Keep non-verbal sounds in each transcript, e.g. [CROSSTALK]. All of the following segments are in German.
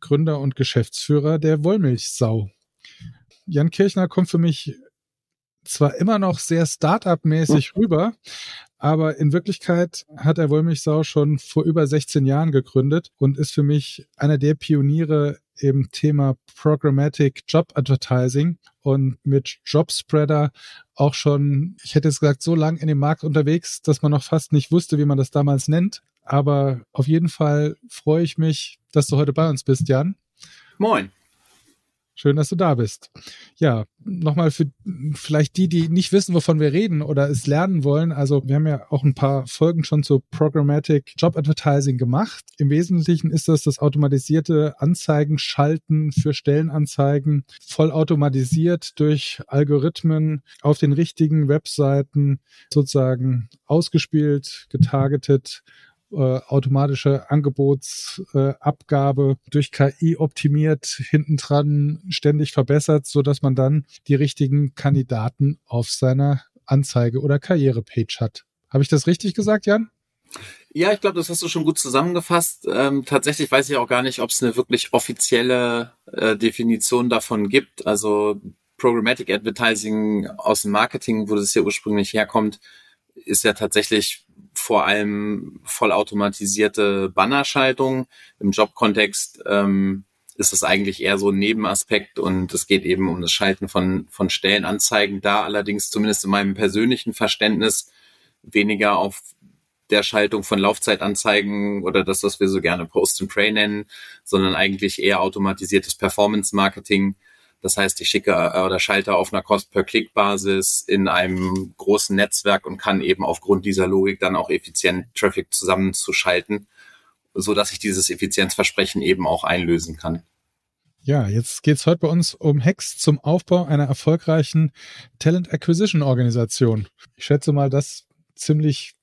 Gründer und Geschäftsführer der Wollmilchsau. Jan Kirchner kommt für mich zwar immer noch sehr Startup-mäßig hm. rüber, aber in Wirklichkeit hat er Wollmilchsau schon vor über 16 Jahren gegründet und ist für mich einer der Pioniere im Thema Programmatic Job Advertising und mit Jobspreader auch schon, ich hätte es gesagt, so lang in dem Markt unterwegs, dass man noch fast nicht wusste, wie man das damals nennt. Aber auf jeden Fall freue ich mich, dass du heute bei uns bist, Jan. Moin. Schön, dass du da bist. Ja, nochmal für vielleicht die, die nicht wissen, wovon wir reden oder es lernen wollen. Also wir haben ja auch ein paar Folgen schon zu Programmatic Job Advertising gemacht. Im Wesentlichen ist das das automatisierte Anzeigen schalten für Stellenanzeigen, voll automatisiert durch Algorithmen auf den richtigen Webseiten sozusagen ausgespielt, getargetet äh, automatische Angebotsabgabe äh, durch KI optimiert, hintendran ständig verbessert, so dass man dann die richtigen Kandidaten auf seiner Anzeige- oder Karrierepage hat. Habe ich das richtig gesagt, Jan? Ja, ich glaube, das hast du schon gut zusammengefasst. Ähm, tatsächlich weiß ich auch gar nicht, ob es eine wirklich offizielle äh, Definition davon gibt. Also Programmatic Advertising aus dem Marketing, wo das ja ursprünglich herkommt, ist ja tatsächlich vor allem vollautomatisierte Bannerschaltung. Im Jobkontext ähm, ist es eigentlich eher so ein Nebenaspekt und es geht eben um das Schalten von, von Stellenanzeigen. Da allerdings zumindest in meinem persönlichen Verständnis weniger auf der Schaltung von Laufzeitanzeigen oder das, was wir so gerne Post and Pray nennen, sondern eigentlich eher automatisiertes Performance Marketing, das heißt, ich schicke äh, oder schalte auf einer Cost-per-Click-Basis in einem großen Netzwerk und kann eben aufgrund dieser Logik dann auch effizient Traffic zusammenzuschalten, so dass ich dieses Effizienzversprechen eben auch einlösen kann. Ja, jetzt geht's heute bei uns um Hacks zum Aufbau einer erfolgreichen Talent Acquisition Organisation. Ich schätze mal, das ziemlich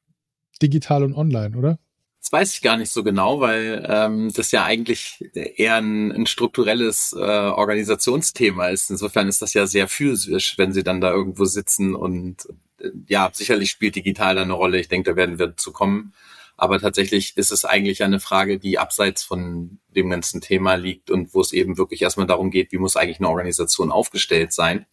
digital und online, oder? Das weiß ich gar nicht so genau, weil ähm, das ja eigentlich eher ein, ein strukturelles äh, Organisationsthema ist. Insofern ist das ja sehr physisch, wenn sie dann da irgendwo sitzen und äh, ja, sicherlich spielt digital eine Rolle. Ich denke, da werden wir zu kommen. Aber tatsächlich ist es eigentlich eine Frage, die abseits von dem ganzen Thema liegt und wo es eben wirklich erstmal darum geht, wie muss eigentlich eine Organisation aufgestellt sein.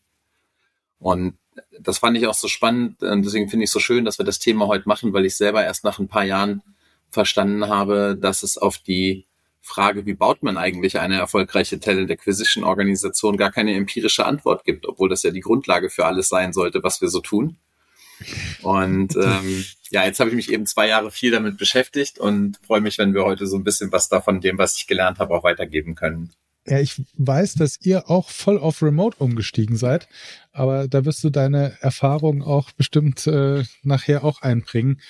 Und das fand ich auch so spannend und deswegen finde ich es so schön, dass wir das Thema heute machen, weil ich selber erst nach ein paar Jahren verstanden habe, dass es auf die Frage, wie baut man eigentlich eine erfolgreiche Talent Acquisition Organisation, gar keine empirische Antwort gibt, obwohl das ja die Grundlage für alles sein sollte, was wir so tun. Und [LAUGHS] ähm, ja, jetzt habe ich mich eben zwei Jahre viel damit beschäftigt und freue mich, wenn wir heute so ein bisschen was davon dem, was ich gelernt habe, auch weitergeben können. Ja, ich weiß, dass ihr auch voll auf Remote umgestiegen seid, aber da wirst du deine Erfahrungen auch bestimmt äh, nachher auch einbringen.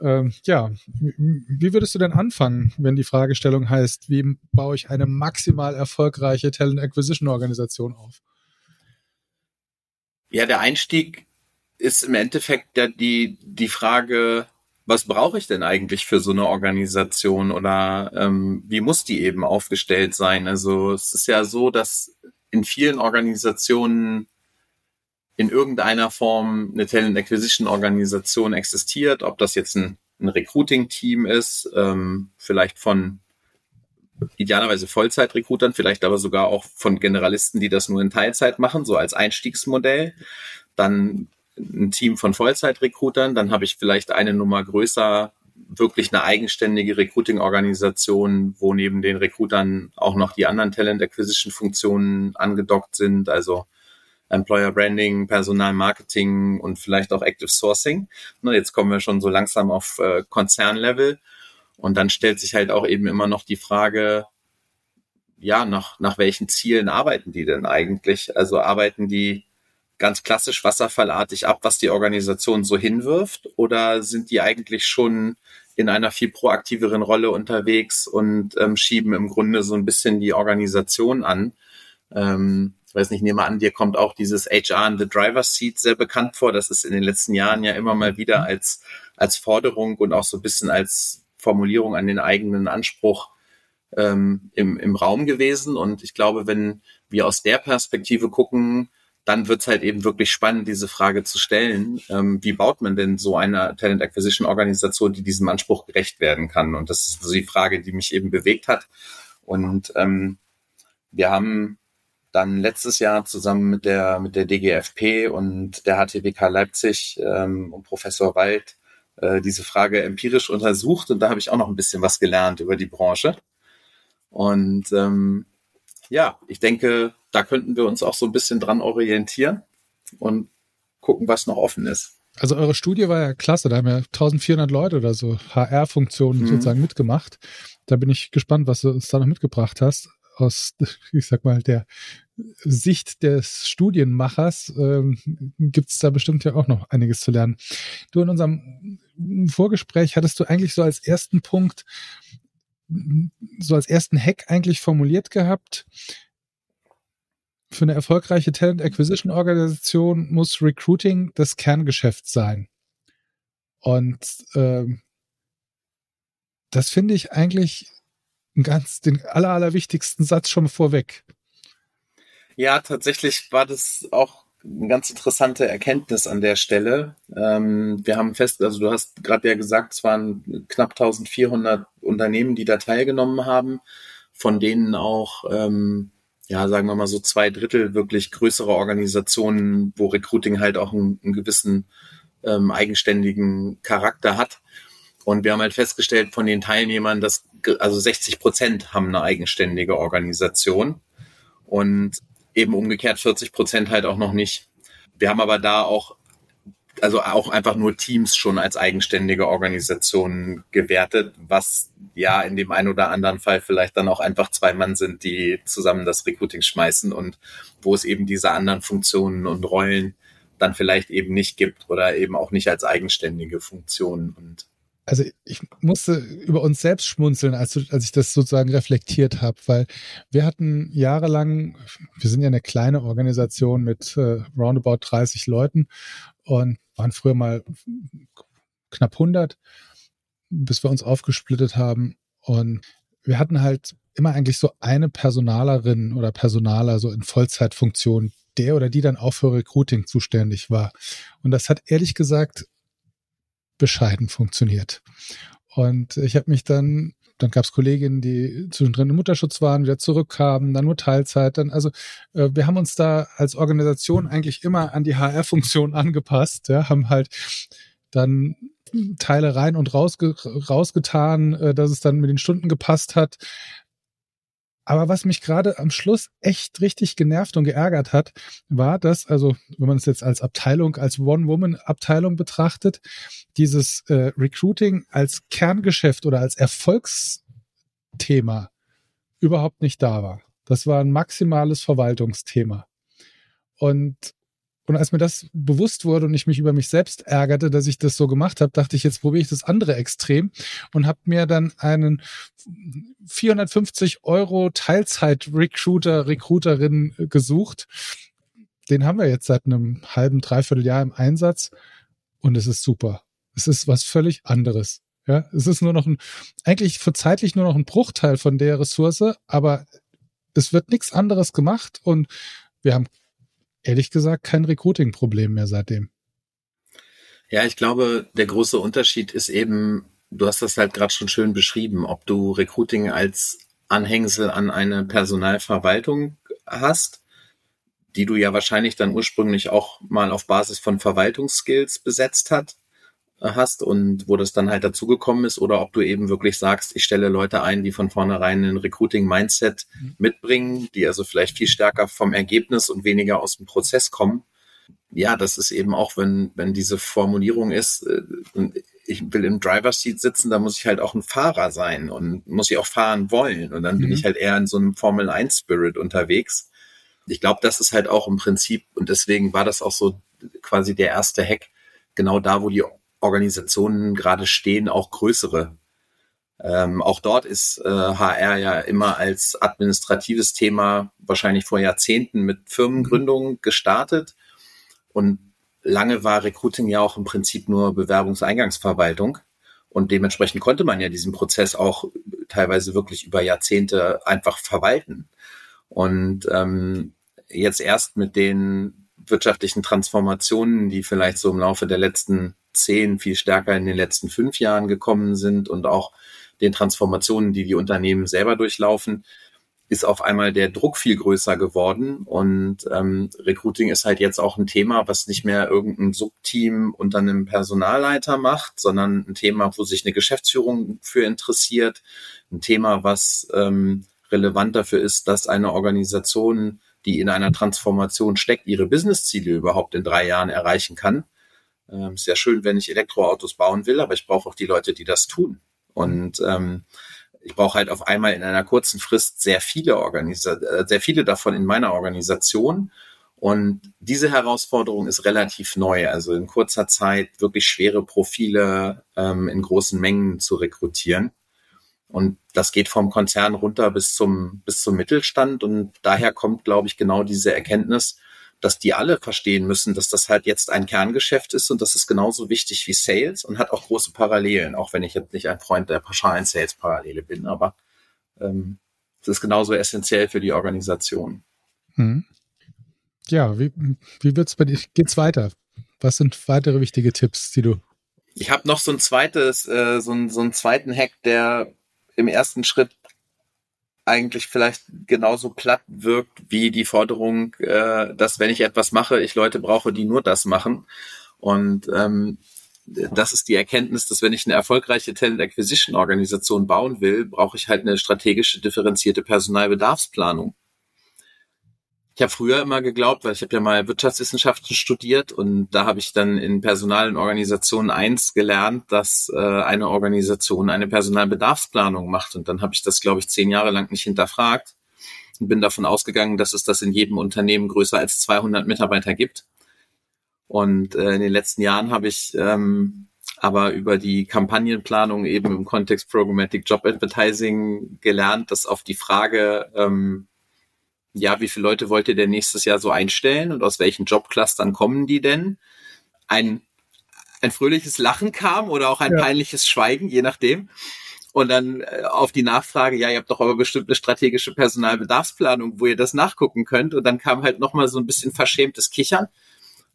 Ähm, ja, wie würdest du denn anfangen, wenn die Fragestellung heißt, wie baue ich eine maximal erfolgreiche Talent Acquisition Organisation auf? Ja, der Einstieg ist im Endeffekt ja die, die Frage, was brauche ich denn eigentlich für so eine Organisation oder ähm, wie muss die eben aufgestellt sein? Also es ist ja so, dass in vielen Organisationen in irgendeiner Form eine Talent Acquisition Organisation existiert, ob das jetzt ein, ein Recruiting-Team ist, ähm, vielleicht von idealerweise Vollzeit-Recruitern, vielleicht aber sogar auch von Generalisten, die das nur in Teilzeit machen, so als Einstiegsmodell. Dann ein Team von Vollzeit-Recruitern, dann habe ich vielleicht eine Nummer größer wirklich eine eigenständige Recruiting-Organisation, wo neben den Recruitern auch noch die anderen Talent Acquisition Funktionen angedockt sind, also Employer Branding, Personal Marketing und vielleicht auch Active Sourcing. Jetzt kommen wir schon so langsam auf äh, Konzernlevel. Und dann stellt sich halt auch eben immer noch die Frage, ja, nach, nach welchen Zielen arbeiten die denn eigentlich? Also arbeiten die ganz klassisch wasserfallartig ab, was die Organisation so hinwirft? Oder sind die eigentlich schon in einer viel proaktiveren Rolle unterwegs und ähm, schieben im Grunde so ein bisschen die Organisation an? Ähm, weiß nicht, nehme an, dir kommt auch dieses HR in the Driver's Seat sehr bekannt vor. Das ist in den letzten Jahren ja immer mal wieder als, als Forderung und auch so ein bisschen als Formulierung an den eigenen Anspruch ähm, im, im Raum gewesen. Und ich glaube, wenn wir aus der Perspektive gucken, dann wird's halt eben wirklich spannend, diese Frage zu stellen, ähm, wie baut man denn so eine Talent Acquisition Organisation, die diesem Anspruch gerecht werden kann? Und das ist so die Frage, die mich eben bewegt hat. Und ähm, wir haben dann letztes Jahr zusammen mit der mit der DGFP und der HTWK Leipzig ähm, und Professor Wald äh, diese Frage empirisch untersucht und da habe ich auch noch ein bisschen was gelernt über die Branche. Und ähm, ja, ich denke, da könnten wir uns auch so ein bisschen dran orientieren und gucken, was noch offen ist. Also eure Studie war ja klasse, da haben ja 1400 Leute oder so HR-Funktionen mhm. sozusagen mitgemacht. Da bin ich gespannt, was du da noch mitgebracht hast. Aus, [LAUGHS] ich sag mal, der Sicht des Studienmachers ähm, gibt es da bestimmt ja auch noch einiges zu lernen. Du in unserem Vorgespräch hattest du eigentlich so als ersten Punkt, so als ersten Hack eigentlich formuliert gehabt, für eine erfolgreiche Talent Acquisition Organisation muss Recruiting das Kerngeschäft sein. Und ähm, das finde ich eigentlich ganz den aller, allerwichtigsten Satz schon vorweg. Ja, tatsächlich war das auch eine ganz interessante Erkenntnis an der Stelle. Ähm, wir haben fest, also du hast gerade ja gesagt, es waren knapp 1400 Unternehmen, die da teilgenommen haben, von denen auch ähm, ja, sagen wir mal so zwei Drittel wirklich größere Organisationen, wo Recruiting halt auch einen, einen gewissen ähm, eigenständigen Charakter hat. Und wir haben halt festgestellt von den Teilnehmern, dass also 60 Prozent haben eine eigenständige Organisation und eben umgekehrt 40 Prozent halt auch noch nicht. Wir haben aber da auch also auch einfach nur Teams schon als eigenständige Organisationen gewertet, was ja in dem einen oder anderen Fall vielleicht dann auch einfach zwei Mann sind, die zusammen das Recruiting schmeißen und wo es eben diese anderen Funktionen und Rollen dann vielleicht eben nicht gibt oder eben auch nicht als eigenständige Funktionen. Und also ich musste über uns selbst schmunzeln, als, als ich das sozusagen reflektiert habe, weil wir hatten jahrelang, wir sind ja eine kleine Organisation mit äh, roundabout 30 Leuten und waren früher mal knapp 100, bis wir uns aufgesplittet haben. Und wir hatten halt immer eigentlich so eine Personalerin oder Personaler so in Vollzeitfunktion, der oder die dann auch für Recruiting zuständig war. Und das hat ehrlich gesagt bescheiden funktioniert. Und ich habe mich dann, dann gab es Kolleginnen, die zwischendrin im Mutterschutz waren, wieder zurückkamen, dann nur Teilzeit. Dann, also äh, wir haben uns da als Organisation eigentlich immer an die HR-Funktion [LAUGHS] angepasst, ja, haben halt dann Teile rein und rausge rausgetan, äh, dass es dann mit den Stunden gepasst hat. Aber was mich gerade am Schluss echt richtig genervt und geärgert hat, war, dass, also wenn man es jetzt als Abteilung, als One-Woman-Abteilung betrachtet, dieses äh, Recruiting als Kerngeschäft oder als Erfolgsthema überhaupt nicht da war. Das war ein maximales Verwaltungsthema. Und und als mir das bewusst wurde und ich mich über mich selbst ärgerte, dass ich das so gemacht habe, dachte ich, jetzt probiere ich das andere Extrem und habe mir dann einen 450 Euro Teilzeit-Recruiter, Recruiterin gesucht. Den haben wir jetzt seit einem halben, dreiviertel Jahr im Einsatz und es ist super. Es ist was völlig anderes. Ja, es ist nur noch ein, eigentlich für zeitlich nur noch ein Bruchteil von der Ressource, aber es wird nichts anderes gemacht und wir haben ehrlich gesagt kein Recruiting-Problem mehr seitdem. Ja, ich glaube, der große Unterschied ist eben, du hast das halt gerade schon schön beschrieben, ob du Recruiting als Anhängsel an eine Personalverwaltung hast, die du ja wahrscheinlich dann ursprünglich auch mal auf Basis von Verwaltungsskills besetzt hat, hast und wo das dann halt dazugekommen ist oder ob du eben wirklich sagst, ich stelle Leute ein, die von vornherein ein Recruiting-Mindset mhm. mitbringen, die also vielleicht viel stärker vom Ergebnis und weniger aus dem Prozess kommen. Ja, das ist eben auch, wenn, wenn diese Formulierung ist, äh, ich will im Driver's Seat sitzen, da muss ich halt auch ein Fahrer sein und muss ich auch fahren wollen. Und dann mhm. bin ich halt eher in so einem Formel 1 Spirit unterwegs. Ich glaube, das ist halt auch im Prinzip, und deswegen war das auch so quasi der erste Hack, genau da, wo die Organisationen gerade stehen, auch größere Ähm, auch dort ist äh, HR ja immer als administratives Thema wahrscheinlich vor Jahrzehnten mit Firmengründungen gestartet. Und lange war Recruiting ja auch im Prinzip nur Bewerbungseingangsverwaltung. Und dementsprechend konnte man ja diesen Prozess auch teilweise wirklich über Jahrzehnte einfach verwalten. Und ähm, jetzt erst mit den wirtschaftlichen Transformationen, die vielleicht so im Laufe der letzten zehn viel stärker in den letzten fünf Jahren gekommen sind und auch den Transformationen, die die Unternehmen selber durchlaufen, ist auf einmal der Druck viel größer geworden und ähm, Recruiting ist halt jetzt auch ein Thema, was nicht mehr irgendein Subteam unter einem Personalleiter macht, sondern ein Thema, wo sich eine Geschäftsführung für interessiert, ein Thema, was ähm, relevant dafür ist, dass eine Organisation, die in einer Transformation steckt, ihre Businessziele überhaupt in drei Jahren erreichen kann. Ähm, sehr schön, wenn ich Elektroautos bauen will, aber ich brauche auch die Leute, die das tun. Und ähm, ich brauche halt auf einmal in einer kurzen Frist sehr viele Organisa äh, sehr viele davon in meiner Organisation. Und diese Herausforderung ist relativ neu. Also in kurzer Zeit wirklich schwere Profile ähm, in großen Mengen zu rekrutieren. Und das geht vom Konzern runter bis zum, bis zum Mittelstand. Und daher kommt, glaube ich, genau diese Erkenntnis, dass die alle verstehen müssen, dass das halt jetzt ein Kerngeschäft ist und das ist genauso wichtig wie Sales und hat auch große Parallelen, auch wenn ich jetzt nicht ein Freund der pauschalen Sales-Parallele bin, aber ähm, es ist genauso essentiell für die Organisation. Hm. Ja, wie, wie wird's bei dir? Geht's weiter? Was sind weitere wichtige Tipps, die du? Ich habe noch so ein zweites, äh, so, ein, so einen zweiten Hack, der im ersten Schritt eigentlich vielleicht genauso platt wirkt wie die Forderung, äh, dass wenn ich etwas mache, ich Leute brauche, die nur das machen. Und ähm, das ist die Erkenntnis, dass wenn ich eine erfolgreiche Talent Acquisition Organisation bauen will, brauche ich halt eine strategische differenzierte Personalbedarfsplanung ich habe früher immer geglaubt, weil ich habe ja mal Wirtschaftswissenschaften studiert und da habe ich dann in Personal- und Organisationen eins gelernt, dass äh, eine Organisation eine Personalbedarfsplanung macht. Und dann habe ich das, glaube ich, zehn Jahre lang nicht hinterfragt und bin davon ausgegangen, dass es das in jedem Unternehmen größer als 200 Mitarbeiter gibt. Und äh, in den letzten Jahren habe ich ähm, aber über die Kampagnenplanung eben im Kontext Programmatic Job Advertising gelernt, dass auf die Frage, ähm, ja, wie viele Leute wollt ihr denn nächstes Jahr so einstellen und aus welchen Jobclustern kommen die denn? Ein, ein fröhliches Lachen kam oder auch ein ja. peinliches Schweigen, je nachdem. Und dann äh, auf die Nachfrage, ja, ihr habt doch aber bestimmt eine strategische Personalbedarfsplanung, wo ihr das nachgucken könnt. Und dann kam halt nochmal so ein bisschen verschämtes Kichern.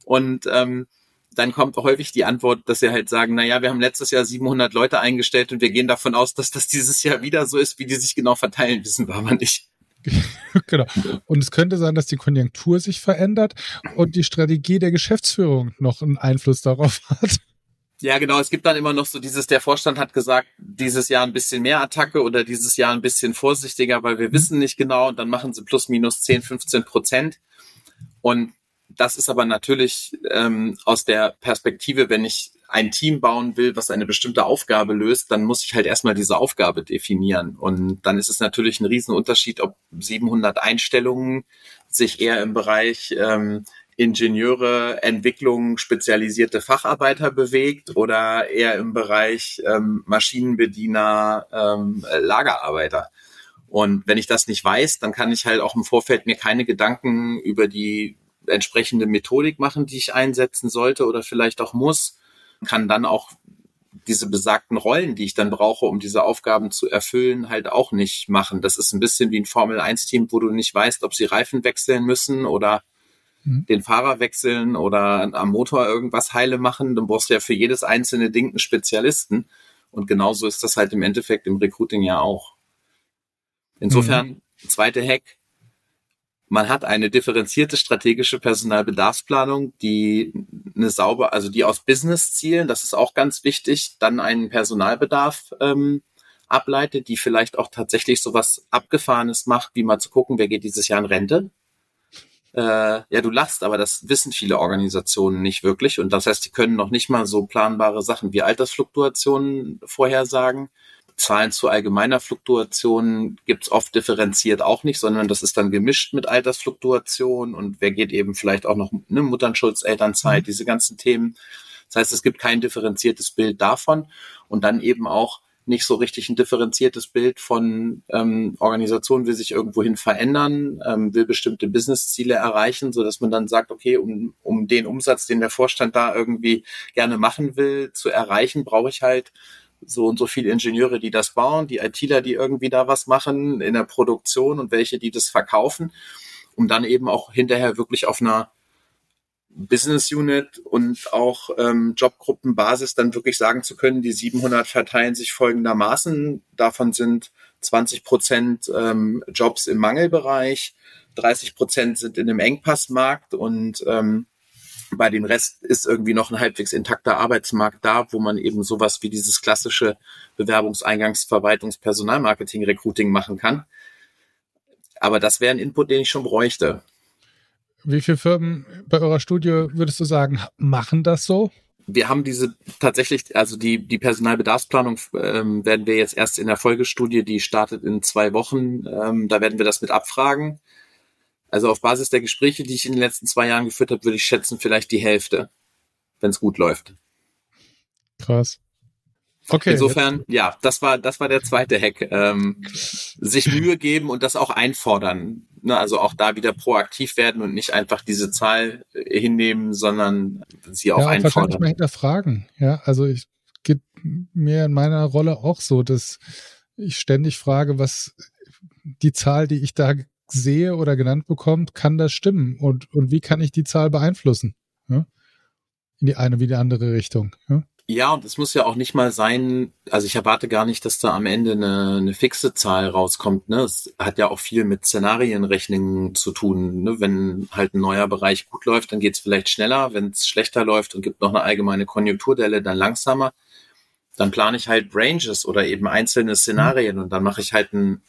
Und ähm, dann kommt häufig die Antwort, dass sie halt sagen, na ja, wir haben letztes Jahr 700 Leute eingestellt und wir gehen davon aus, dass das dieses Jahr wieder so ist, wie die sich genau verteilen, wissen wir aber nicht. [LAUGHS] genau. Und es könnte sein, dass die Konjunktur sich verändert und die Strategie der Geschäftsführung noch einen Einfluss darauf [LAUGHS] hat. Ja, genau. Es gibt dann immer noch so dieses, der Vorstand hat gesagt, dieses Jahr ein bisschen mehr Attacke oder dieses Jahr ein bisschen vorsichtiger, weil wir wissen nicht genau und dann machen sie plus minus 10, 15 Prozent. Und das ist aber natürlich ähm, aus der Perspektive, wenn ich ein Team bauen will, was eine bestimmte Aufgabe löst, dann muss ich halt erstmal diese Aufgabe definieren. Und dann ist es natürlich ein Riesenunterschied, ob 700 Einstellungen sich eher im Bereich ähm, Ingenieure, Entwicklung, spezialisierte Facharbeiter bewegt oder eher im Bereich ähm, Maschinenbediener, ähm, Lagerarbeiter. Und wenn ich das nicht weiß, dann kann ich halt auch im Vorfeld mir keine Gedanken über die entsprechende Methodik machen, die ich einsetzen sollte oder vielleicht auch muss kann dann auch diese besagten Rollen, die ich dann brauche, um diese Aufgaben zu erfüllen, halt auch nicht machen. Das ist ein bisschen wie ein Formel-1-Team, wo du nicht weißt, ob sie Reifen wechseln müssen oder mhm. den Fahrer wechseln oder am Motor irgendwas heile machen. Dann brauchst du ja für jedes einzelne Ding einen Spezialisten. Und genauso ist das halt im Endeffekt im Recruiting ja auch. Insofern, mhm. zweite Hack, man hat eine differenzierte strategische Personalbedarfsplanung, die eine sauber, also die aus Business-Zielen, das ist auch ganz wichtig, dann einen Personalbedarf ähm, ableitet, die vielleicht auch tatsächlich so was Abgefahrenes macht, wie mal zu gucken, wer geht dieses Jahr in Rente. Äh, ja, du lachst, aber das wissen viele Organisationen nicht wirklich. Und das heißt, die können noch nicht mal so planbare Sachen wie Altersfluktuationen vorhersagen. Zahlen zu allgemeiner Fluktuation gibt's oft differenziert auch nicht, sondern das ist dann gemischt mit Altersfluktuation und wer geht eben vielleicht auch noch eine Mutternschutz, Elternzeit, mhm. diese ganzen Themen. Das heißt, es gibt kein differenziertes Bild davon und dann eben auch nicht so richtig ein differenziertes Bild von ähm, Organisation will sich irgendwohin verändern, ähm, will bestimmte Businessziele erreichen, so dass man dann sagt, okay, um, um den Umsatz, den der Vorstand da irgendwie gerne machen will, zu erreichen, brauche ich halt so und so viele Ingenieure, die das bauen, die ITler, die irgendwie da was machen in der Produktion und welche, die das verkaufen, um dann eben auch hinterher wirklich auf einer Business Unit und auch ähm, Jobgruppenbasis dann wirklich sagen zu können, die 700 verteilen sich folgendermaßen. Davon sind 20 Prozent ähm, Jobs im Mangelbereich, 30 Prozent sind in einem Engpassmarkt und ähm, bei dem Rest ist irgendwie noch ein halbwegs intakter Arbeitsmarkt da, wo man eben sowas wie dieses klassische Bewerbungseingangsverwaltungs Personalmarketing Recruiting machen kann. Aber das wäre ein Input, den ich schon bräuchte. Wie viele Firmen bei eurer Studie würdest du sagen, machen das so? Wir haben diese tatsächlich, also die, die Personalbedarfsplanung ähm, werden wir jetzt erst in der Folgestudie, die startet in zwei Wochen. Ähm, da werden wir das mit abfragen. Also auf Basis der Gespräche, die ich in den letzten zwei Jahren geführt habe, würde ich schätzen, vielleicht die Hälfte, wenn es gut läuft. Krass. Okay. Insofern, jetzt. ja, das war, das war der zweite Hack. Ähm, sich [LAUGHS] Mühe geben und das auch einfordern. Ne, also auch da wieder proaktiv werden und nicht einfach diese Zahl äh, hinnehmen, sondern sie auch ja, einfordern. Wahrscheinlich mal hinterfragen. Ja, also ich geht mir in meiner Rolle auch so, dass ich ständig frage, was die Zahl, die ich da sehe oder genannt bekommt, kann das stimmen? Und, und wie kann ich die Zahl beeinflussen? Ja? In die eine wie die andere Richtung. Ja? Ja, und es muss ja auch nicht mal sein, also ich erwarte gar nicht, dass da am Ende eine, eine fixe Zahl rauskommt. Ne? Es hat ja auch viel mit Szenarienrechnungen zu tun. Ne? Wenn halt ein neuer Bereich gut läuft, dann geht es vielleicht schneller. Wenn es schlechter läuft und gibt noch eine allgemeine Konjunkturdelle, dann langsamer. Dann plane ich halt Ranges oder eben einzelne Szenarien und dann mache ich halt ein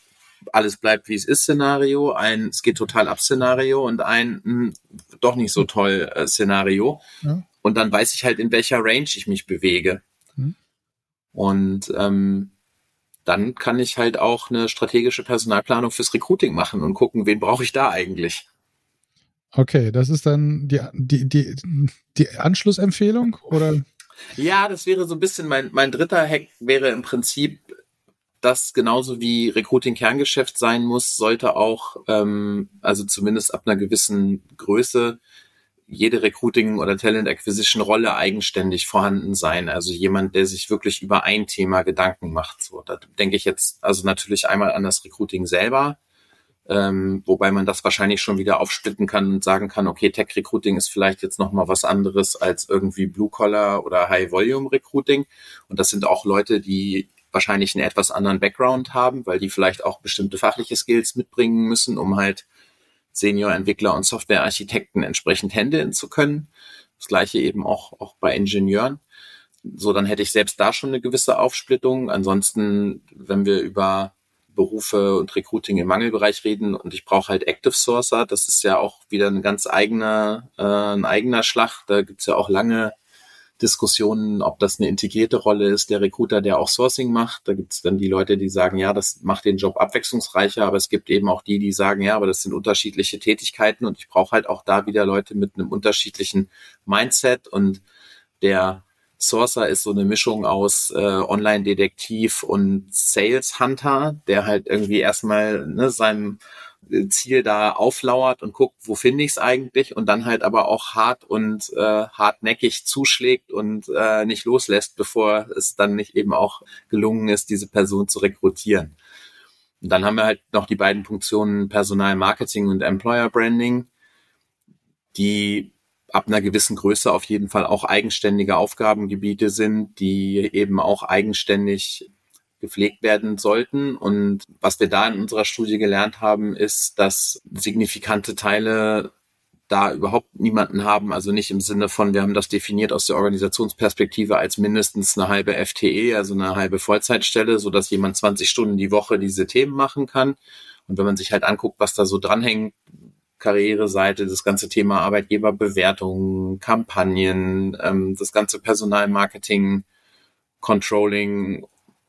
alles bleibt wie es ist Szenario, ein es geht total ab Szenario und ein mh, hm, doch nicht so toll äh, Szenario. Ja. Und dann weiß ich halt, in welcher Range ich mich bewege. Mhm. Und ähm, dann kann ich halt auch eine strategische Personalplanung fürs Recruiting machen und gucken, wen brauche ich da eigentlich. Okay, das ist dann die, die, die, die Anschlussempfehlung oder? Ja, das wäre so ein bisschen mein, mein dritter Hack wäre im Prinzip, dass genauso wie Recruiting Kerngeschäft sein muss, sollte auch, ähm, also zumindest ab einer gewissen Größe, jede Recruiting- oder Talent Acquisition-Rolle eigenständig vorhanden sein. Also jemand, der sich wirklich über ein Thema Gedanken macht. So, da denke ich jetzt also natürlich einmal an das Recruiting selber, ähm, wobei man das wahrscheinlich schon wieder aufsplitten kann und sagen kann, okay, Tech Recruiting ist vielleicht jetzt noch mal was anderes als irgendwie Blue Collar oder High Volume Recruiting. Und das sind auch Leute, die wahrscheinlich einen etwas anderen Background haben, weil die vielleicht auch bestimmte fachliche Skills mitbringen müssen, um halt Senior-Entwickler und Software-Architekten entsprechend handeln zu können. Das gleiche eben auch, auch bei Ingenieuren. So, dann hätte ich selbst da schon eine gewisse Aufsplittung. Ansonsten, wenn wir über Berufe und Recruiting im Mangelbereich reden und ich brauche halt Active Sourcer, das ist ja auch wieder ein ganz eigener, äh, ein eigener Schlag. Da gibt's ja auch lange Diskussionen, ob das eine integrierte Rolle ist, der Recruiter, der auch Sourcing macht. Da gibt es dann die Leute, die sagen, ja, das macht den Job abwechslungsreicher, aber es gibt eben auch die, die sagen, ja, aber das sind unterschiedliche Tätigkeiten und ich brauche halt auch da wieder Leute mit einem unterschiedlichen Mindset und der Sourcer ist so eine Mischung aus äh, Online-Detektiv und Sales-Hunter, der halt irgendwie erstmal ne, seinem Ziel da auflauert und guckt, wo finde ich es eigentlich und dann halt aber auch hart und äh, hartnäckig zuschlägt und äh, nicht loslässt, bevor es dann nicht eben auch gelungen ist, diese Person zu rekrutieren. Und dann haben wir halt noch die beiden Funktionen Personal Marketing und Employer Branding, die ab einer gewissen Größe auf jeden Fall auch eigenständige Aufgabengebiete sind, die eben auch eigenständig gepflegt werden sollten. Und was wir da in unserer Studie gelernt haben, ist, dass signifikante Teile da überhaupt niemanden haben, also nicht im Sinne von, wir haben das definiert aus der Organisationsperspektive als mindestens eine halbe FTE, also eine halbe Vollzeitstelle, so dass jemand 20 Stunden die Woche diese Themen machen kann. Und wenn man sich halt anguckt, was da so dranhängt, Karriereseite, das ganze Thema Arbeitgeberbewertung, Kampagnen, ähm, das ganze Personalmarketing, Controlling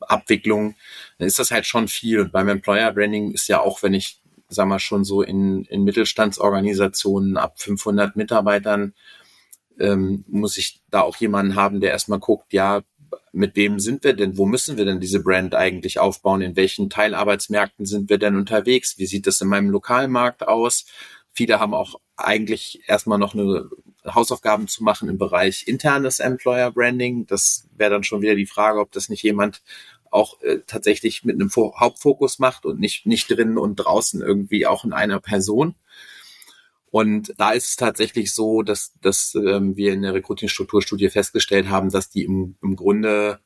Abwicklung, dann ist das halt schon viel. Und beim Employer Branding ist ja auch, wenn ich, sag mal, schon so in, in Mittelstandsorganisationen ab 500 Mitarbeitern, ähm, muss ich da auch jemanden haben, der erstmal guckt, ja, mit wem sind wir denn, wo müssen wir denn diese Brand eigentlich aufbauen, in welchen Teilarbeitsmärkten sind wir denn unterwegs, wie sieht das in meinem Lokalmarkt aus. Viele haben auch eigentlich erstmal noch eine Hausaufgaben zu machen im Bereich internes Employer Branding. Das wäre dann schon wieder die Frage, ob das nicht jemand auch äh, tatsächlich mit einem Hauptfokus macht und nicht, nicht drinnen und draußen irgendwie auch in einer Person. Und da ist es tatsächlich so, dass, dass ähm, wir in der Recruiting-Strukturstudie festgestellt haben, dass die im, im Grunde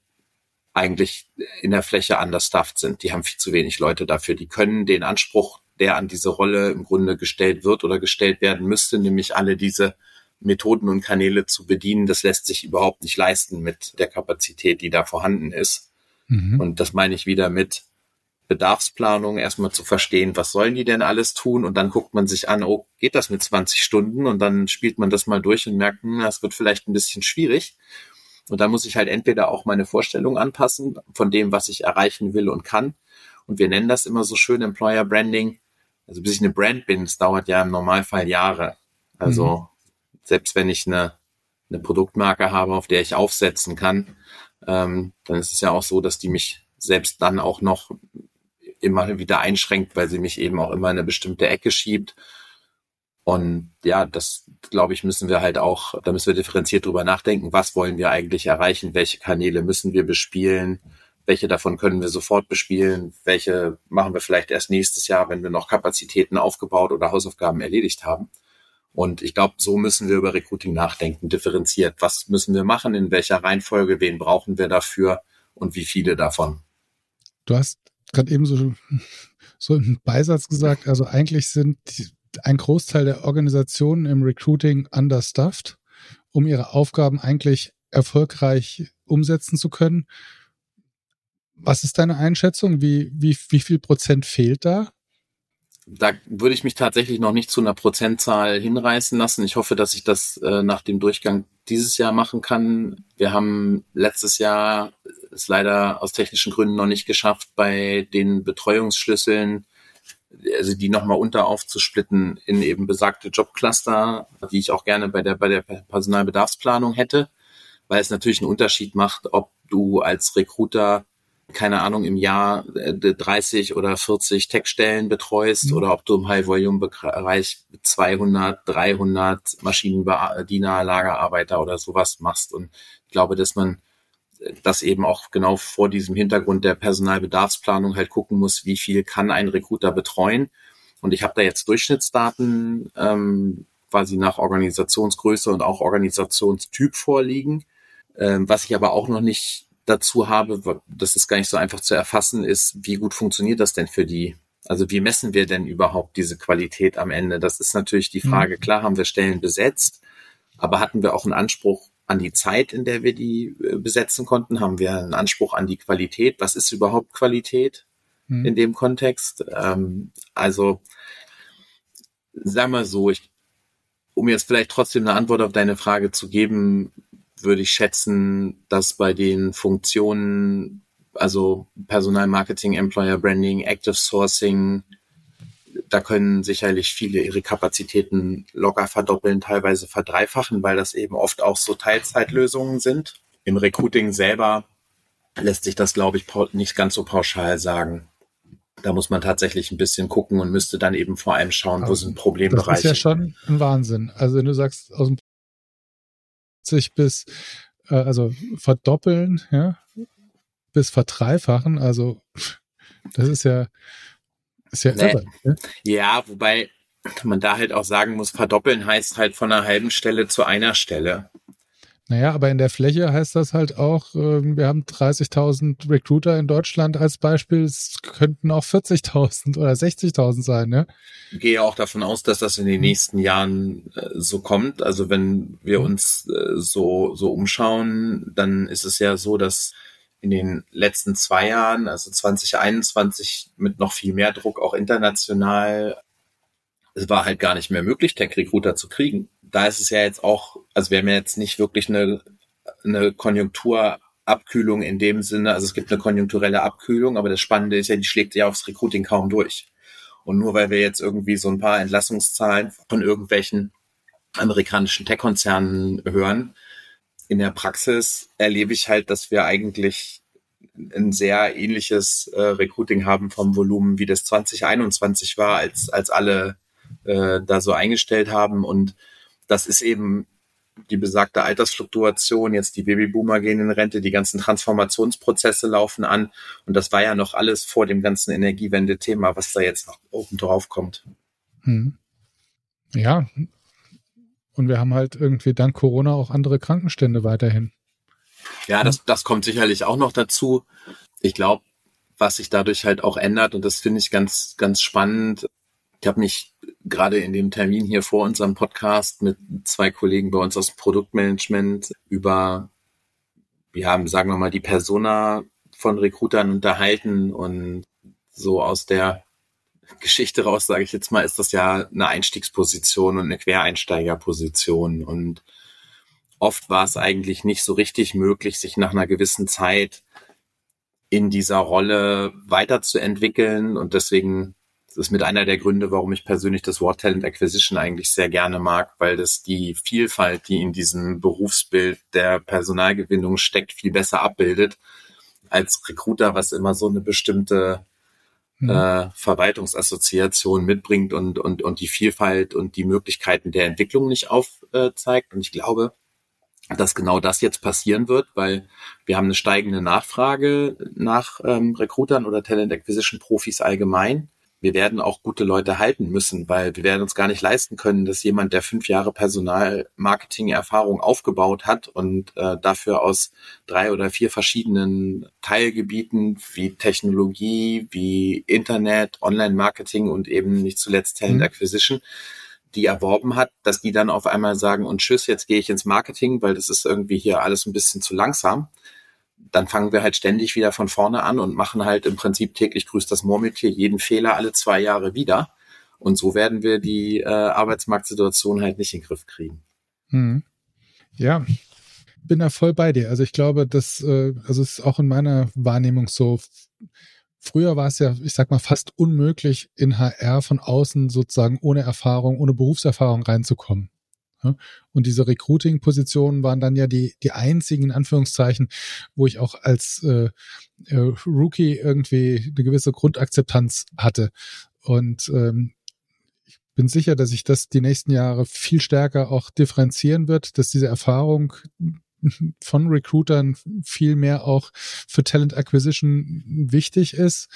eigentlich in der Fläche understaffed sind. Die haben viel zu wenig Leute dafür. Die können den Anspruch, der an diese Rolle im Grunde gestellt wird oder gestellt werden müsste, nämlich alle diese Methoden und Kanäle zu bedienen, das lässt sich überhaupt nicht leisten mit der Kapazität, die da vorhanden ist. Mhm. Und das meine ich wieder mit Bedarfsplanung erstmal zu verstehen, was sollen die denn alles tun? Und dann guckt man sich an, oh, geht das mit 20 Stunden? Und dann spielt man das mal durch und merkt, hm, das wird vielleicht ein bisschen schwierig. Und dann muss ich halt entweder auch meine Vorstellung anpassen von dem, was ich erreichen will und kann. Und wir nennen das immer so schön Employer Branding. Also bis ich eine Brand bin, das dauert ja im Normalfall Jahre. Also mhm. selbst wenn ich eine, eine Produktmarke habe, auf der ich aufsetzen kann, ähm, dann ist es ja auch so, dass die mich selbst dann auch noch immer wieder einschränkt, weil sie mich eben auch immer in eine bestimmte Ecke schiebt. Und ja, das glaube ich, müssen wir halt auch, da müssen wir differenziert drüber nachdenken, was wollen wir eigentlich erreichen, welche Kanäle müssen wir bespielen, welche davon können wir sofort bespielen, welche machen wir vielleicht erst nächstes Jahr, wenn wir noch Kapazitäten aufgebaut oder Hausaufgaben erledigt haben. Und ich glaube, so müssen wir über Recruiting nachdenken, differenziert. Was müssen wir machen, in welcher Reihenfolge, wen brauchen wir dafür und wie viele davon? Du hast gerade eben so, [LAUGHS] so einen Beisatz gesagt, also eigentlich sind die, ein Großteil der Organisationen im Recruiting understaffed, um ihre Aufgaben eigentlich erfolgreich umsetzen zu können. Was ist deine Einschätzung? Wie, wie, wie viel Prozent fehlt da? Da würde ich mich tatsächlich noch nicht zu einer Prozentzahl hinreißen lassen. Ich hoffe, dass ich das äh, nach dem Durchgang dieses Jahr machen kann. Wir haben letztes Jahr es leider aus technischen Gründen noch nicht geschafft, bei den Betreuungsschlüsseln, also die nochmal unter aufzusplitten in eben besagte Jobcluster, die ich auch gerne bei der, bei der Personalbedarfsplanung hätte, weil es natürlich einen Unterschied macht, ob du als Recruiter keine Ahnung, im Jahr 30 äh, oder 40 Tech-Stellen betreust mhm. oder ob du im High-Volume-Bereich 200, 300 Maschinendiener, Lagerarbeiter oder sowas machst. Und ich glaube, dass man das eben auch genau vor diesem Hintergrund der Personalbedarfsplanung halt gucken muss, wie viel kann ein Recruiter betreuen. Und ich habe da jetzt Durchschnittsdaten ähm, quasi nach Organisationsgröße und auch Organisationstyp vorliegen. Ähm, was ich aber auch noch nicht dazu habe, das ist gar nicht so einfach zu erfassen, ist, wie gut funktioniert das denn für die? Also wie messen wir denn überhaupt diese Qualität am Ende? Das ist natürlich die Frage. Mhm. Klar haben wir Stellen besetzt, aber hatten wir auch einen Anspruch an die Zeit, in der wir die äh, besetzen konnten? Haben wir einen Anspruch an die Qualität? Was ist überhaupt Qualität hm. in dem Kontext? Ähm, also, sag mal so, ich, um jetzt vielleicht trotzdem eine Antwort auf deine Frage zu geben, würde ich schätzen, dass bei den Funktionen, also Personalmarketing, Employer Branding, Active Sourcing, da können sicherlich viele ihre Kapazitäten locker verdoppeln, teilweise verdreifachen, weil das eben oft auch so Teilzeitlösungen sind. Im Recruiting selber lässt sich das, glaube ich, nicht ganz so pauschal sagen. Da muss man tatsächlich ein bisschen gucken und müsste dann eben vor allem schauen, wo sind Problembereiche. Das ist ja schon ein Wahnsinn. Also wenn du sagst, aus dem 50 bis, äh, also verdoppeln, ja, bis verdreifachen, also [LAUGHS] das ist ja, ist ja nee. irre. Ne? Ja, wobei man da halt auch sagen muss, verdoppeln heißt halt von einer halben Stelle zu einer Stelle. Naja, aber in der Fläche heißt das halt auch, ähm, wir haben 30.000 Recruiter in Deutschland als Beispiel, es könnten auch 40.000 oder 60.000 sein, ne? Ich gehe auch davon aus, dass das in den nächsten Jahren äh, so kommt. Also wenn wir uns äh, so, so umschauen, dann ist es ja so, dass in den letzten zwei Jahren, also 2021 mit noch viel mehr Druck auch international, es war halt gar nicht mehr möglich, Tech-Recruiter zu kriegen. Da ist es ja jetzt auch, also wir haben ja jetzt nicht wirklich eine, eine Konjunkturabkühlung in dem Sinne, also es gibt eine konjunkturelle Abkühlung, aber das Spannende ist ja, die schlägt ja aufs Recruiting kaum durch. Und nur weil wir jetzt irgendwie so ein paar Entlassungszahlen von irgendwelchen amerikanischen Tech-Konzernen hören, in der Praxis erlebe ich halt, dass wir eigentlich ein sehr ähnliches äh, Recruiting haben vom Volumen, wie das 2021 war, als, als alle äh, da so eingestellt haben. Und das ist eben die besagte Altersfluktuation, jetzt die Babyboomer gehen in Rente, die ganzen Transformationsprozesse laufen an. Und das war ja noch alles vor dem ganzen Energiewende-Thema, was da jetzt noch oben drauf kommt. Hm. Ja. Und wir haben halt irgendwie dank Corona auch andere Krankenstände weiterhin. Ja, das, das kommt sicherlich auch noch dazu. Ich glaube, was sich dadurch halt auch ändert, und das finde ich ganz, ganz spannend. Ich habe mich gerade in dem Termin hier vor unserem Podcast mit zwei Kollegen bei uns aus Produktmanagement über, wir haben, sagen wir mal, die Persona von Recruitern unterhalten und so aus der Geschichte raus, sage ich jetzt mal, ist das ja eine Einstiegsposition und eine Quereinsteigerposition und oft war es eigentlich nicht so richtig möglich, sich nach einer gewissen Zeit in dieser Rolle weiterzuentwickeln. Und deswegen ist es mit einer der Gründe, warum ich persönlich das Wort Talent Acquisition eigentlich sehr gerne mag, weil das die Vielfalt, die in diesem Berufsbild der Personalgewinnung steckt, viel besser abbildet als Recruiter, was immer so eine bestimmte mhm. äh, Verwaltungsassoziation mitbringt und, und, und die Vielfalt und die Möglichkeiten der Entwicklung nicht aufzeigt. Und ich glaube, dass genau das jetzt passieren wird, weil wir haben eine steigende Nachfrage nach ähm, Recruitern oder Talent Acquisition Profis allgemein. Wir werden auch gute Leute halten müssen, weil wir werden uns gar nicht leisten können, dass jemand, der fünf Jahre Personalmarketing-Erfahrung aufgebaut hat und äh, dafür aus drei oder vier verschiedenen Teilgebieten wie Technologie, wie Internet, Online-Marketing und eben nicht zuletzt Talent mhm. Acquisition, die erworben hat, dass die dann auf einmal sagen, und tschüss, jetzt gehe ich ins Marketing, weil das ist irgendwie hier alles ein bisschen zu langsam. Dann fangen wir halt ständig wieder von vorne an und machen halt im Prinzip täglich grüßt das Murmeltier jeden Fehler alle zwei Jahre wieder. Und so werden wir die äh, Arbeitsmarktsituation halt nicht in den Griff kriegen. Hm. Ja, bin da voll bei dir. Also ich glaube, dass, äh, also ist auch in meiner Wahrnehmung so, Früher war es ja, ich sag mal, fast unmöglich, in HR von außen sozusagen ohne Erfahrung, ohne Berufserfahrung reinzukommen. Und diese Recruiting-Positionen waren dann ja die, die einzigen, in Anführungszeichen, wo ich auch als äh, äh, Rookie irgendwie eine gewisse Grundakzeptanz hatte. Und ähm, ich bin sicher, dass sich das die nächsten Jahre viel stärker auch differenzieren wird, dass diese Erfahrung von Recruitern viel mehr auch für Talent Acquisition wichtig ist.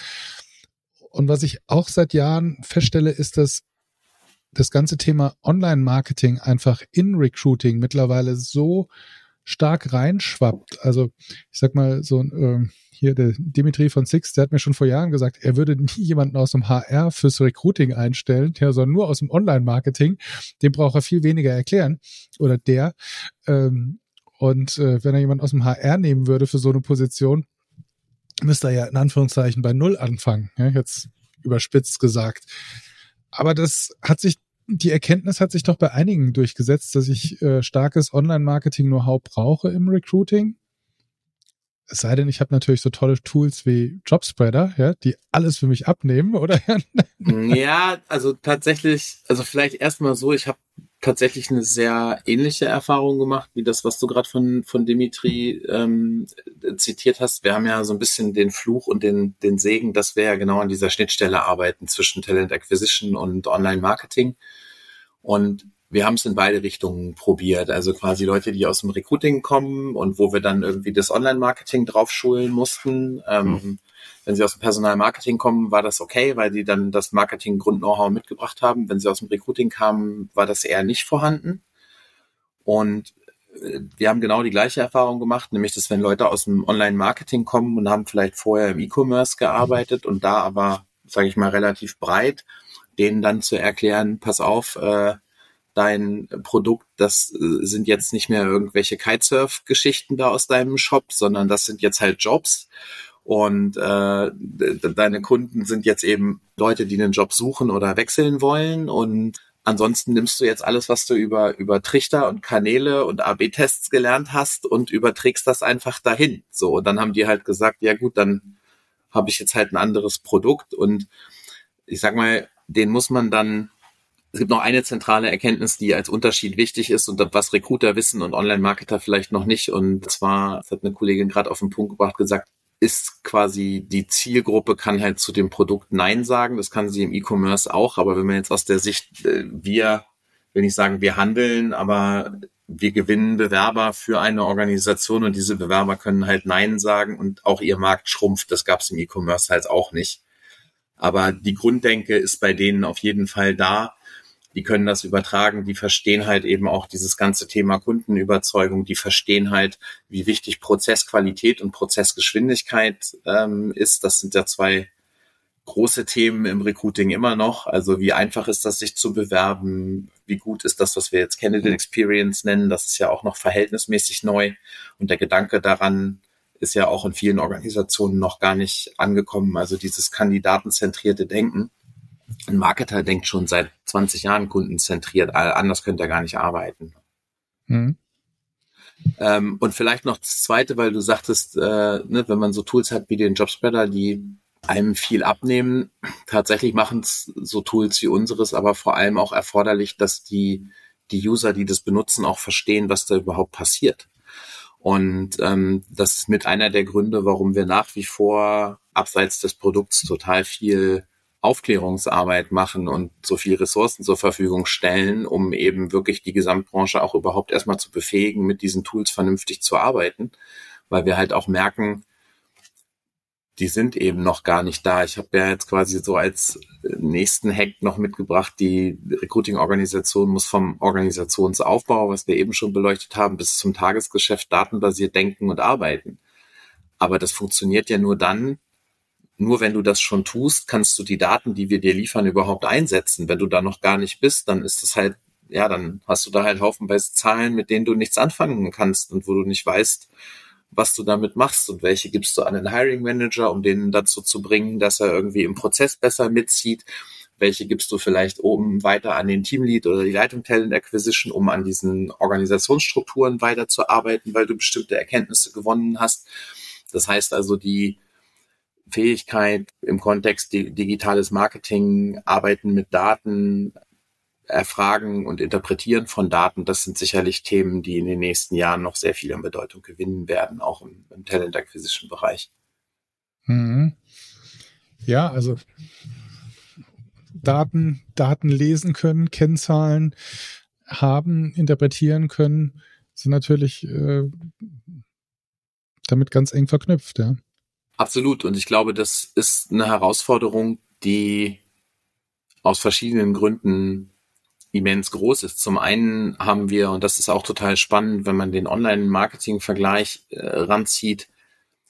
Und was ich auch seit Jahren feststelle, ist, dass das ganze Thema Online-Marketing einfach in Recruiting mittlerweile so stark reinschwappt. Also ich sag mal so äh, hier der Dimitri von Six, der hat mir schon vor Jahren gesagt, er würde nie jemanden aus dem HR fürs Recruiting einstellen, ja, sondern nur aus dem Online-Marketing. Dem braucht er viel weniger erklären oder der. Ähm, und äh, wenn er jemand aus dem HR nehmen würde für so eine Position, müsste er ja in Anführungszeichen bei Null anfangen. Ja, jetzt überspitzt gesagt. Aber das hat sich, die Erkenntnis hat sich doch bei einigen durchgesetzt, dass ich äh, starkes Online-Marketing-Know-how brauche im Recruiting. Es sei denn, ich habe natürlich so tolle Tools wie Jobspreader, ja, die alles für mich abnehmen, oder? [LAUGHS] ja, also tatsächlich, also vielleicht erstmal so, ich habe tatsächlich eine sehr ähnliche Erfahrung gemacht, wie das, was du gerade von, von Dimitri ähm, zitiert hast. Wir haben ja so ein bisschen den Fluch und den, den Segen, dass wir ja genau an dieser Schnittstelle arbeiten zwischen Talent Acquisition und Online Marketing. Und wir haben es in beide Richtungen probiert. Also quasi Leute, die aus dem Recruiting kommen und wo wir dann irgendwie das Online-Marketing draufschulen mussten. Ähm, mhm. Wenn sie aus dem Personalmarketing kommen, war das okay, weil die dann das Marketing-Grund-Know-how mitgebracht haben. Wenn sie aus dem Recruiting kamen, war das eher nicht vorhanden. Und äh, wir haben genau die gleiche Erfahrung gemacht, nämlich dass wenn Leute aus dem Online-Marketing kommen und haben vielleicht vorher im E-Commerce gearbeitet und da aber, sage ich mal, relativ breit, denen dann zu erklären, pass auf, äh, dein Produkt, das äh, sind jetzt nicht mehr irgendwelche Kitesurf-Geschichten da aus deinem Shop, sondern das sind jetzt halt Jobs. Und äh, deine Kunden sind jetzt eben Leute, die einen Job suchen oder wechseln wollen. Und ansonsten nimmst du jetzt alles, was du über, über Trichter und Kanäle und AB-Tests gelernt hast und überträgst das einfach dahin. So, und dann haben die halt gesagt, ja gut, dann habe ich jetzt halt ein anderes Produkt. Und ich sag mal, den muss man dann Es gibt noch eine zentrale Erkenntnis, die als Unterschied wichtig ist und was Recruiter wissen und Online-Marketer vielleicht noch nicht. Und zwar, das hat eine Kollegin gerade auf den Punkt gebracht, gesagt, ist quasi die Zielgruppe kann halt zu dem Produkt Nein sagen. Das kann sie im E-Commerce auch. Aber wenn man jetzt aus der Sicht, äh, wir, will ich sagen, wir handeln, aber wir gewinnen Bewerber für eine Organisation und diese Bewerber können halt Nein sagen und auch ihr Markt schrumpft. Das gab es im E-Commerce halt auch nicht. Aber die Grunddenke ist bei denen auf jeden Fall da die können das übertragen, die verstehen halt eben auch dieses ganze Thema Kundenüberzeugung, die verstehen halt, wie wichtig Prozessqualität und Prozessgeschwindigkeit ähm, ist. Das sind ja zwei große Themen im Recruiting immer noch. Also wie einfach ist das, sich zu bewerben? Wie gut ist das, was wir jetzt Candidate Experience nennen? Das ist ja auch noch verhältnismäßig neu. Und der Gedanke daran ist ja auch in vielen Organisationen noch gar nicht angekommen. Also dieses kandidatenzentrierte Denken ein Marketer denkt schon seit 20 Jahren kundenzentriert, anders könnte er gar nicht arbeiten. Mhm. Ähm, und vielleicht noch das Zweite, weil du sagtest, äh, ne, wenn man so Tools hat wie den Jobspreader, die einem viel abnehmen, tatsächlich machen es so Tools wie unseres, aber vor allem auch erforderlich, dass die, die User, die das benutzen, auch verstehen, was da überhaupt passiert. Und ähm, das ist mit einer der Gründe, warum wir nach wie vor abseits des Produkts total viel Aufklärungsarbeit machen und so viel Ressourcen zur Verfügung stellen, um eben wirklich die Gesamtbranche auch überhaupt erstmal zu befähigen, mit diesen Tools vernünftig zu arbeiten, weil wir halt auch merken, die sind eben noch gar nicht da. Ich habe ja jetzt quasi so als nächsten Hack noch mitgebracht, die Recruiting-Organisation muss vom Organisationsaufbau, was wir eben schon beleuchtet haben, bis zum Tagesgeschäft datenbasiert denken und arbeiten. Aber das funktioniert ja nur dann, nur wenn du das schon tust, kannst du die Daten, die wir dir liefern, überhaupt einsetzen. Wenn du da noch gar nicht bist, dann ist es halt, ja, dann hast du da halt haufenweise Zahlen, mit denen du nichts anfangen kannst und wo du nicht weißt, was du damit machst und welche gibst du an den Hiring Manager, um den dazu zu bringen, dass er irgendwie im Prozess besser mitzieht. Welche gibst du vielleicht oben weiter an den Teamlead oder die Leitung Talent Acquisition, um an diesen Organisationsstrukturen weiterzuarbeiten, weil du bestimmte Erkenntnisse gewonnen hast. Das heißt also, die, Fähigkeit im Kontext digitales Marketing, Arbeiten mit Daten, Erfragen und Interpretieren von Daten, das sind sicherlich Themen, die in den nächsten Jahren noch sehr viel an Bedeutung gewinnen werden, auch im, im Talent Acquisition Bereich. Mhm. Ja, also Daten, Daten lesen können, Kennzahlen haben, interpretieren können, sind natürlich äh, damit ganz eng verknüpft, ja. Absolut. Und ich glaube, das ist eine Herausforderung, die aus verschiedenen Gründen immens groß ist. Zum einen haben wir, und das ist auch total spannend, wenn man den Online-Marketing-Vergleich äh, ranzieht,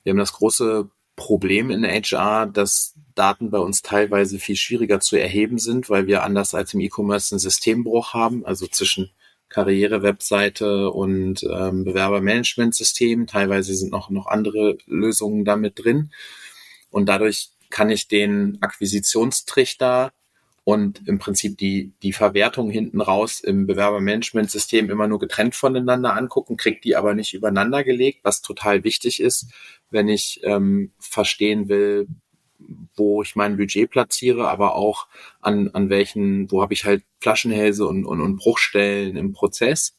wir haben das große Problem in HR, dass Daten bei uns teilweise viel schwieriger zu erheben sind, weil wir anders als im E-Commerce einen Systembruch haben, also zwischen Karriere-Webseite und ähm, Bewerbermanagementsystem. Teilweise sind noch, noch andere Lösungen damit drin. Und dadurch kann ich den Akquisitionstrichter und im Prinzip die, die Verwertung hinten raus im Bewerbermanagementsystem immer nur getrennt voneinander angucken, kriegt die aber nicht übereinander gelegt, was total wichtig ist, wenn ich ähm, verstehen will, wo ich mein Budget platziere, aber auch an, an welchen, wo habe ich halt Flaschenhälse und, und, und Bruchstellen im Prozess.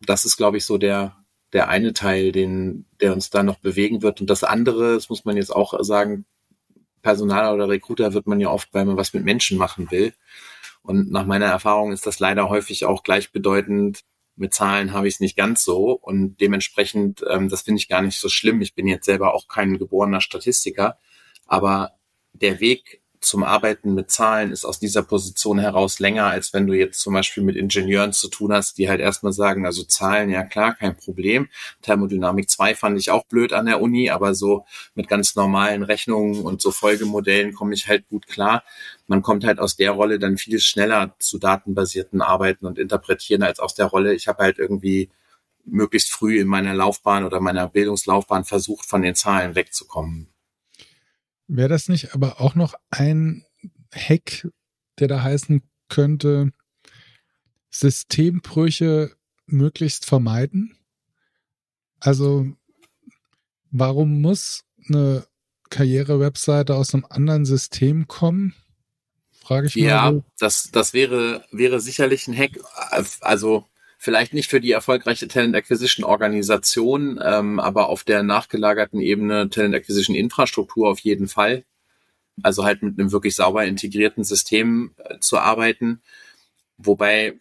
Das ist, glaube ich, so der, der eine Teil, den, der uns da noch bewegen wird. Und das andere, das muss man jetzt auch sagen, Personal oder Recruiter wird man ja oft, weil man was mit Menschen machen will. Und nach meiner Erfahrung ist das leider häufig auch gleichbedeutend. Mit Zahlen habe ich es nicht ganz so. Und dementsprechend, ähm, das finde ich gar nicht so schlimm. Ich bin jetzt selber auch kein geborener Statistiker. Aber der Weg zum Arbeiten mit Zahlen ist aus dieser Position heraus länger, als wenn du jetzt zum Beispiel mit Ingenieuren zu tun hast, die halt erstmal sagen, also Zahlen, ja klar, kein Problem. Thermodynamik 2 fand ich auch blöd an der Uni, aber so mit ganz normalen Rechnungen und so Folgemodellen komme ich halt gut klar. Man kommt halt aus der Rolle dann viel schneller zu datenbasierten Arbeiten und Interpretieren als aus der Rolle, ich habe halt irgendwie möglichst früh in meiner Laufbahn oder meiner Bildungslaufbahn versucht, von den Zahlen wegzukommen. Wäre das nicht aber auch noch ein Hack, der da heißen könnte, Systembrüche möglichst vermeiden? Also, warum muss eine Karriere-Webseite aus einem anderen System kommen? Frage ich ja, mal. Ja, das, das wäre, wäre sicherlich ein Hack. Also vielleicht nicht für die erfolgreiche Talent Acquisition Organisation, ähm, aber auf der nachgelagerten Ebene Talent Acquisition Infrastruktur auf jeden Fall. Also halt mit einem wirklich sauber integrierten System äh, zu arbeiten. Wobei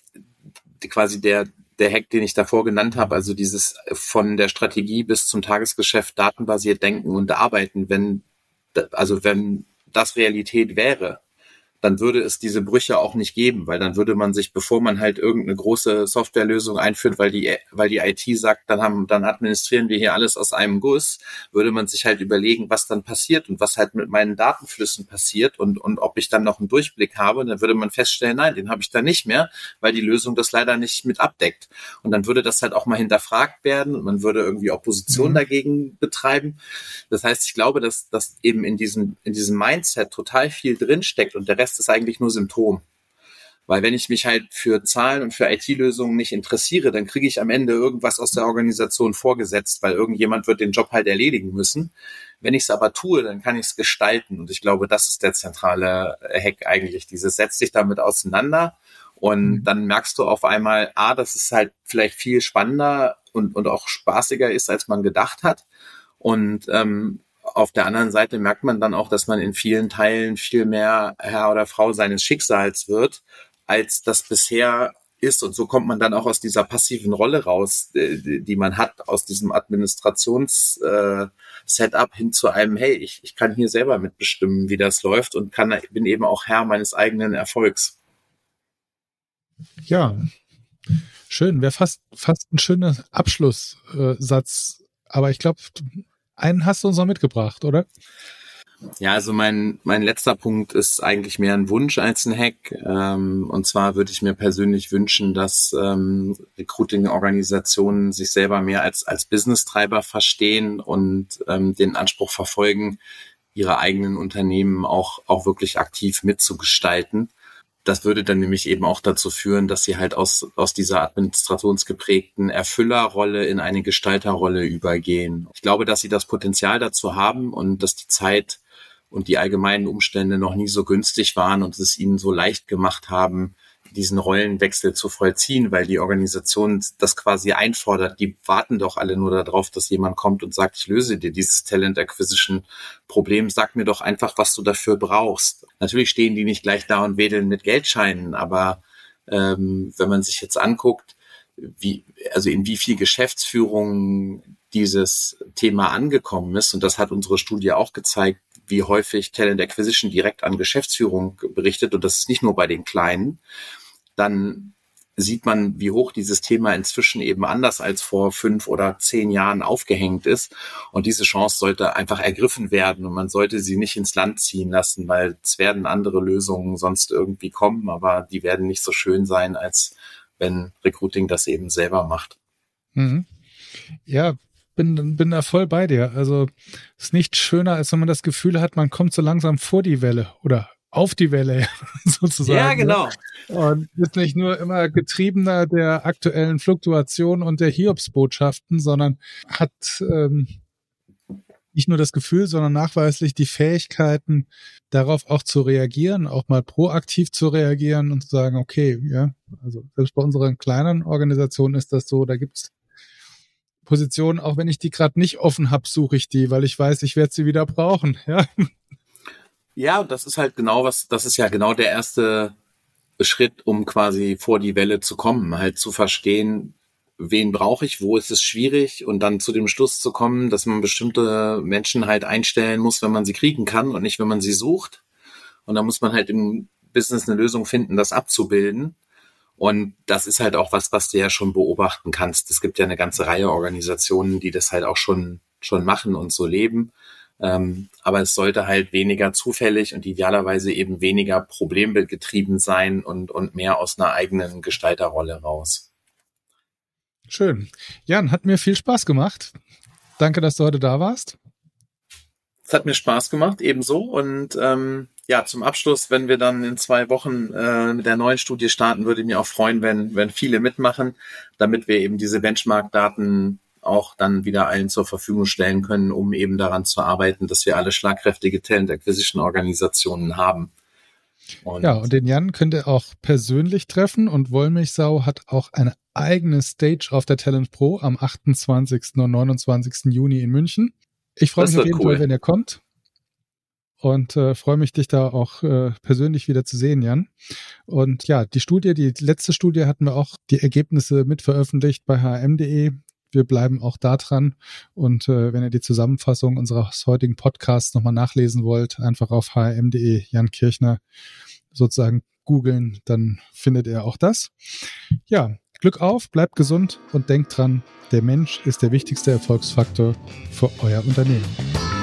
quasi der, der Hack, den ich davor genannt habe, also dieses von der Strategie bis zum Tagesgeschäft datenbasiert denken und arbeiten, wenn, also wenn das Realität wäre, dann würde es diese Brüche auch nicht geben, weil dann würde man sich, bevor man halt irgendeine große Softwarelösung einführt, weil die, weil die IT sagt, dann haben, dann administrieren wir hier alles aus einem Guss, würde man sich halt überlegen, was dann passiert und was halt mit meinen Datenflüssen passiert und, und ob ich dann noch einen Durchblick habe, dann würde man feststellen, nein, den habe ich da nicht mehr, weil die Lösung das leider nicht mit abdeckt. Und dann würde das halt auch mal hinterfragt werden und man würde irgendwie Opposition mhm. dagegen betreiben. Das heißt, ich glaube, dass, dass eben in diesem, in diesem Mindset total viel drinsteckt und der Rest Rest ist eigentlich nur Symptom. Weil wenn ich mich halt für Zahlen und für IT-Lösungen nicht interessiere, dann kriege ich am Ende irgendwas aus der Organisation vorgesetzt, weil irgendjemand wird den Job halt erledigen müssen. Wenn ich es aber tue, dann kann ich es gestalten. Und ich glaube, das ist der zentrale Hack eigentlich. Dieses setzt dich damit auseinander und mhm. dann merkst du auf einmal, ah, dass es halt vielleicht viel spannender und, und auch spaßiger ist, als man gedacht hat. Und ähm, auf der anderen Seite merkt man dann auch, dass man in vielen Teilen viel mehr Herr oder Frau seines Schicksals wird, als das bisher ist. Und so kommt man dann auch aus dieser passiven Rolle raus, äh, die man hat, aus diesem Administrations-Setup äh, hin zu einem, hey, ich, ich kann hier selber mitbestimmen, wie das läuft und kann, bin eben auch Herr meines eigenen Erfolgs. Ja, schön. Wäre fast, fast ein schöner Abschlusssatz. Aber ich glaube, einen hast du uns noch mitgebracht, oder? Ja, also mein, mein letzter Punkt ist eigentlich mehr ein Wunsch als ein Hack. Ähm, und zwar würde ich mir persönlich wünschen, dass ähm, Recruiting-Organisationen sich selber mehr als, als Business-Treiber verstehen und ähm, den Anspruch verfolgen, ihre eigenen Unternehmen auch, auch wirklich aktiv mitzugestalten das würde dann nämlich eben auch dazu führen, dass sie halt aus, aus dieser administrationsgeprägten Erfüllerrolle in eine Gestalterrolle übergehen. Ich glaube, dass sie das Potenzial dazu haben und dass die Zeit und die allgemeinen Umstände noch nie so günstig waren und es ihnen so leicht gemacht haben, diesen Rollenwechsel zu vollziehen, weil die Organisation das quasi einfordert. Die warten doch alle nur darauf, dass jemand kommt und sagt, ich löse dir dieses Talent Acquisition Problem, sag mir doch einfach, was du dafür brauchst. Natürlich stehen die nicht gleich da und wedeln mit Geldscheinen, aber ähm, wenn man sich jetzt anguckt, wie, also in wie viel Geschäftsführung dieses Thema angekommen ist, und das hat unsere Studie auch gezeigt, wie häufig Talent Acquisition direkt an Geschäftsführung berichtet, und das ist nicht nur bei den Kleinen, dann sieht man, wie hoch dieses Thema inzwischen eben anders als vor fünf oder zehn Jahren aufgehängt ist. Und diese Chance sollte einfach ergriffen werden und man sollte sie nicht ins Land ziehen lassen, weil es werden andere Lösungen sonst irgendwie kommen, aber die werden nicht so schön sein, als wenn Recruiting das eben selber macht. Mhm. Ja, bin, bin da voll bei dir. Also ist nicht schöner, als wenn man das Gefühl hat, man kommt so langsam vor die Welle oder auf die Welle [LAUGHS] sozusagen. Ja, ne? genau. Und ist nicht nur immer getriebener der aktuellen Fluktuation und der Hiobsbotschaften, sondern hat ähm, nicht nur das Gefühl, sondern nachweislich die Fähigkeiten, darauf auch zu reagieren, auch mal proaktiv zu reagieren und zu sagen, okay, ja, also selbst bei unseren kleinen Organisationen ist das so, da gibt's Positionen, auch wenn ich die gerade nicht offen habe, suche ich die, weil ich weiß, ich werde sie wieder brauchen. [LAUGHS] Ja, ja, das ist halt genau was, das ist ja genau der erste Schritt, um quasi vor die Welle zu kommen, halt zu verstehen, wen brauche ich, wo ist es schwierig und dann zu dem Schluss zu kommen, dass man bestimmte Menschen halt einstellen muss, wenn man sie kriegen kann und nicht, wenn man sie sucht. Und da muss man halt im Business eine Lösung finden, das abzubilden. Und das ist halt auch was, was du ja schon beobachten kannst. Es gibt ja eine ganze Reihe Organisationen, die das halt auch schon, schon machen und so leben. Ähm, aber es sollte halt weniger zufällig und idealerweise eben weniger problembildgetrieben sein und, und mehr aus einer eigenen Gestalterrolle raus. Schön. Jan, hat mir viel Spaß gemacht. Danke, dass du heute da warst. Es hat mir Spaß gemacht, ebenso. Und ähm, ja, zum Abschluss, wenn wir dann in zwei Wochen äh, mit der neuen Studie starten, würde ich mich auch freuen, wenn, wenn viele mitmachen, damit wir eben diese Benchmark-Daten auch dann wieder allen zur Verfügung stellen können, um eben daran zu arbeiten, dass wir alle schlagkräftige Talent Acquisition Organisationen haben. Und ja, und den Jan könnt ihr auch persönlich treffen und Wollmilchsau hat auch eine eigene Stage auf der Talent Pro am 28. und 29. Juni in München. Ich freue mich auf jeden cool. Fall, wenn ihr kommt und äh, freue mich, dich da auch äh, persönlich wieder zu sehen, Jan. Und ja, die Studie, die letzte Studie hatten wir auch die Ergebnisse mit veröffentlicht bei hm.de. Wir bleiben auch da dran. Und äh, wenn ihr die Zusammenfassung unseres heutigen Podcasts nochmal nachlesen wollt, einfach auf hm.de Jan Kirchner sozusagen googeln, dann findet ihr auch das. Ja, Glück auf, bleibt gesund und denkt dran, der Mensch ist der wichtigste Erfolgsfaktor für euer Unternehmen.